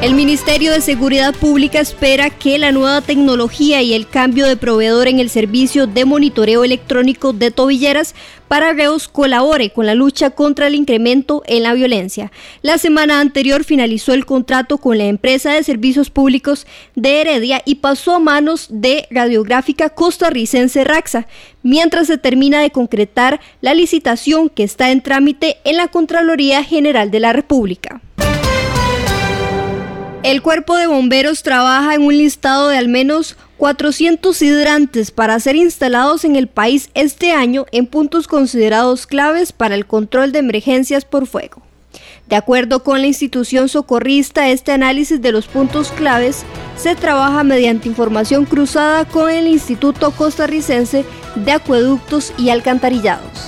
El Ministerio de Seguridad Pública espera que la nueva tecnología y el cambio de proveedor en el servicio de monitoreo electrónico de tobilleras para reos colabore con la lucha contra el incremento en la violencia. La semana anterior finalizó el contrato con la empresa de servicios públicos de Heredia y pasó a manos de Radiográfica Costarricense Raxa, mientras se termina de concretar la licitación que está en trámite en la Contraloría General de la República. El cuerpo de bomberos trabaja en un listado de al menos 400 hidrantes para ser instalados en el país este año en puntos considerados claves para el control de emergencias por fuego. De acuerdo con la institución socorrista, este análisis de los puntos claves se trabaja mediante información cruzada con el Instituto Costarricense de Acueductos y Alcantarillados.